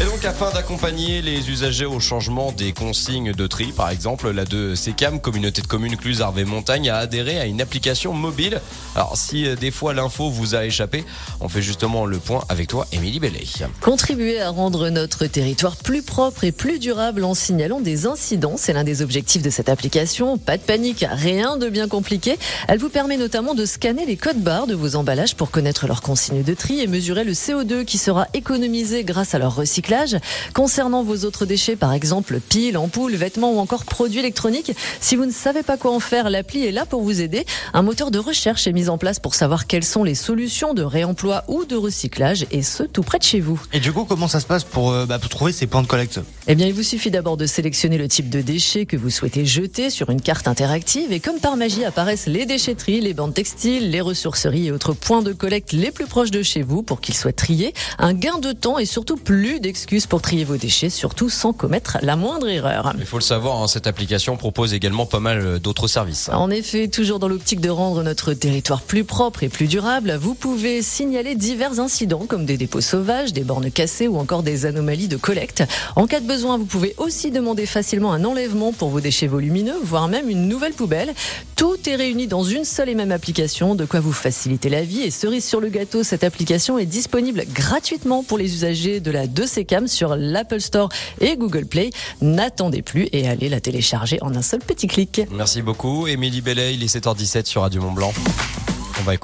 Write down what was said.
Et donc, afin d'accompagner les usagers au changement des consignes de tri, par exemple, la de SECAM, communauté de communes Cluse Arvé Montagne, a adhéré à une application mobile. Alors, si euh, des fois l'info vous a échappé, on fait justement le point avec toi, Émilie Bellet. Contribuer à rendre notre territoire plus propre et plus durable en signalant des incidents, c'est l'un des objectifs de cette application. Pas de panique, rien de bien compliqué. Elle vous permet notamment de scanner les codes barres de vos emballages pour connaître leurs consignes de tri et mesurer le CO2 qui sera économisé grâce à leur recyclage. Concernant vos autres déchets, par exemple piles, ampoules, vêtements ou encore produits électroniques, si vous ne savez pas quoi en faire, l'appli est là pour vous aider. Un moteur de recherche est mis en place pour savoir quelles sont les solutions de réemploi ou de recyclage et ce tout près de chez vous. Et du coup, comment ça se passe pour, euh, bah, trouver ces points de collecte? Eh bien, il vous suffit d'abord de sélectionner le type de déchets que vous souhaitez jeter sur une carte interactive et comme par magie apparaissent les déchetteries, les bandes textiles, les ressourceries et autres points de collecte les plus proches de chez vous pour qu'ils soient triés. Un gain de temps et surtout plus d'excuses pour trier vos déchets, surtout sans commettre la moindre erreur. Il faut le savoir, hein, cette application propose également pas mal euh, d'autres services. En effet, toujours dans l'optique de rendre notre territoire plus propre et plus durable, vous pouvez signaler divers incidents comme des dépôts sauvages, des bornes cassées ou encore des anomalies de collecte. En cas de vous pouvez aussi demander facilement un enlèvement pour vos déchets volumineux, voire même une nouvelle poubelle. Tout est réuni dans une seule et même application, de quoi vous faciliter la vie. Et cerise sur le gâteau, cette application est disponible gratuitement pour les usagers de la 2CCAM sur l'Apple Store et Google Play. N'attendez plus et allez la télécharger en un seul petit clic. Merci beaucoup, Émilie Bellet, il est 7h17 sur Radio Mont Blanc. On va écouter